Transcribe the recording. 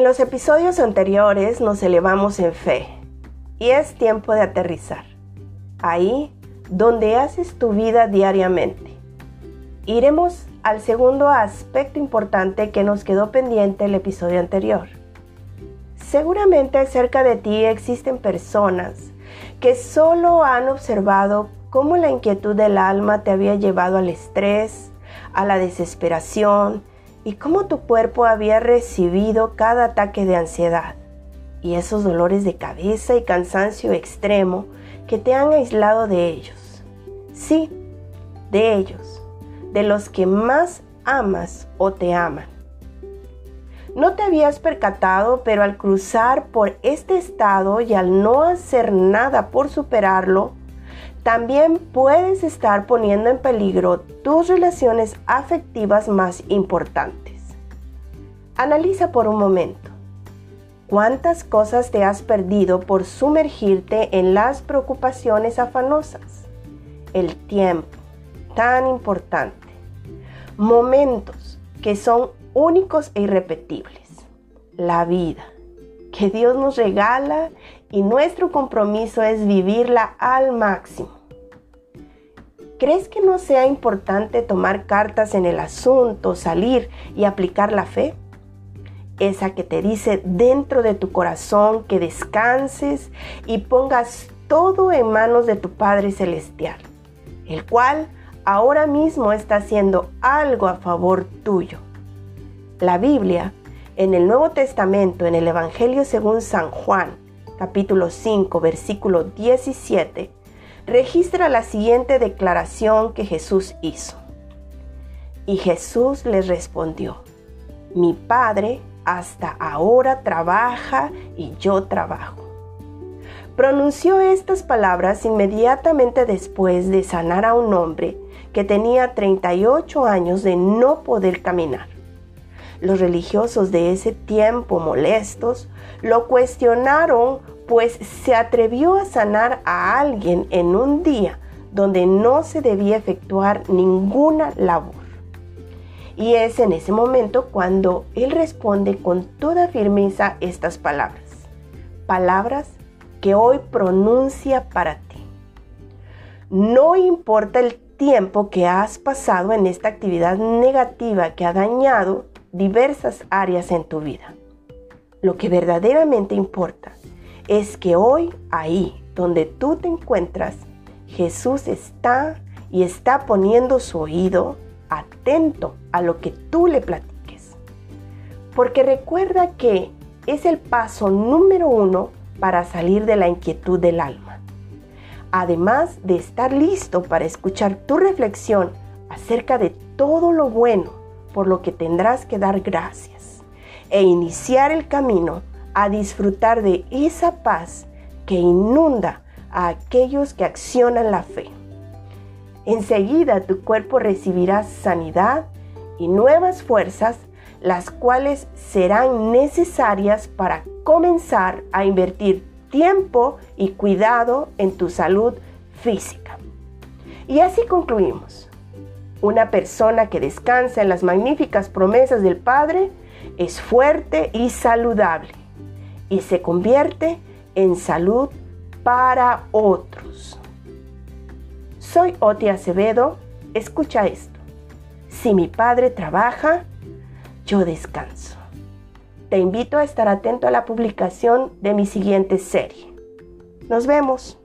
los episodios anteriores nos elevamos en fe y es tiempo de aterrizar. Ahí donde haces tu vida diariamente. Iremos al segundo aspecto importante que nos quedó pendiente el episodio anterior. Seguramente cerca de ti existen personas que solo han observado cómo la inquietud del alma te había llevado al estrés, a la desesperación y cómo tu cuerpo había recibido cada ataque de ansiedad y esos dolores de cabeza y cansancio extremo que te han aislado de ellos. Sí, de ellos, de los que más amas o te aman. No te habías percatado, pero al cruzar por este estado y al no hacer nada por superarlo, también puedes estar poniendo en peligro tus relaciones afectivas más importantes. Analiza por un momento. ¿Cuántas cosas te has perdido por sumergirte en las preocupaciones afanosas? El tiempo, tan importante. Momentos que son únicos e irrepetibles. La vida que Dios nos regala y nuestro compromiso es vivirla al máximo. ¿Crees que no sea importante tomar cartas en el asunto, salir y aplicar la fe? Esa que te dice dentro de tu corazón que descanses y pongas todo en manos de tu Padre Celestial, el cual ahora mismo está haciendo algo a favor tuyo. La Biblia, en el Nuevo Testamento, en el Evangelio según San Juan, capítulo 5, versículo 17, registra la siguiente declaración que Jesús hizo. Y Jesús les respondió, mi Padre hasta ahora trabaja y yo trabajo. Pronunció estas palabras inmediatamente después de sanar a un hombre que tenía 38 años de no poder caminar. Los religiosos de ese tiempo molestos lo cuestionaron pues se atrevió a sanar a alguien en un día donde no se debía efectuar ninguna labor. Y es en ese momento cuando él responde con toda firmeza estas palabras. Palabras que hoy pronuncia para ti. No importa el tiempo que has pasado en esta actividad negativa que ha dañado diversas áreas en tu vida. Lo que verdaderamente importa es que hoy, ahí donde tú te encuentras, Jesús está y está poniendo su oído atento a lo que tú le platiques. Porque recuerda que es el paso número uno para salir de la inquietud del alma. Además de estar listo para escuchar tu reflexión acerca de todo lo bueno por lo que tendrás que dar gracias e iniciar el camino a disfrutar de esa paz que inunda a aquellos que accionan la fe. Enseguida tu cuerpo recibirá sanidad y nuevas fuerzas, las cuales serán necesarias para comenzar a invertir tiempo y cuidado en tu salud física. Y así concluimos. Una persona que descansa en las magníficas promesas del Padre es fuerte y saludable y se convierte en salud para otros. Soy Oti Acevedo, escucha esto. Si mi padre trabaja, yo descanso. Te invito a estar atento a la publicación de mi siguiente serie. Nos vemos.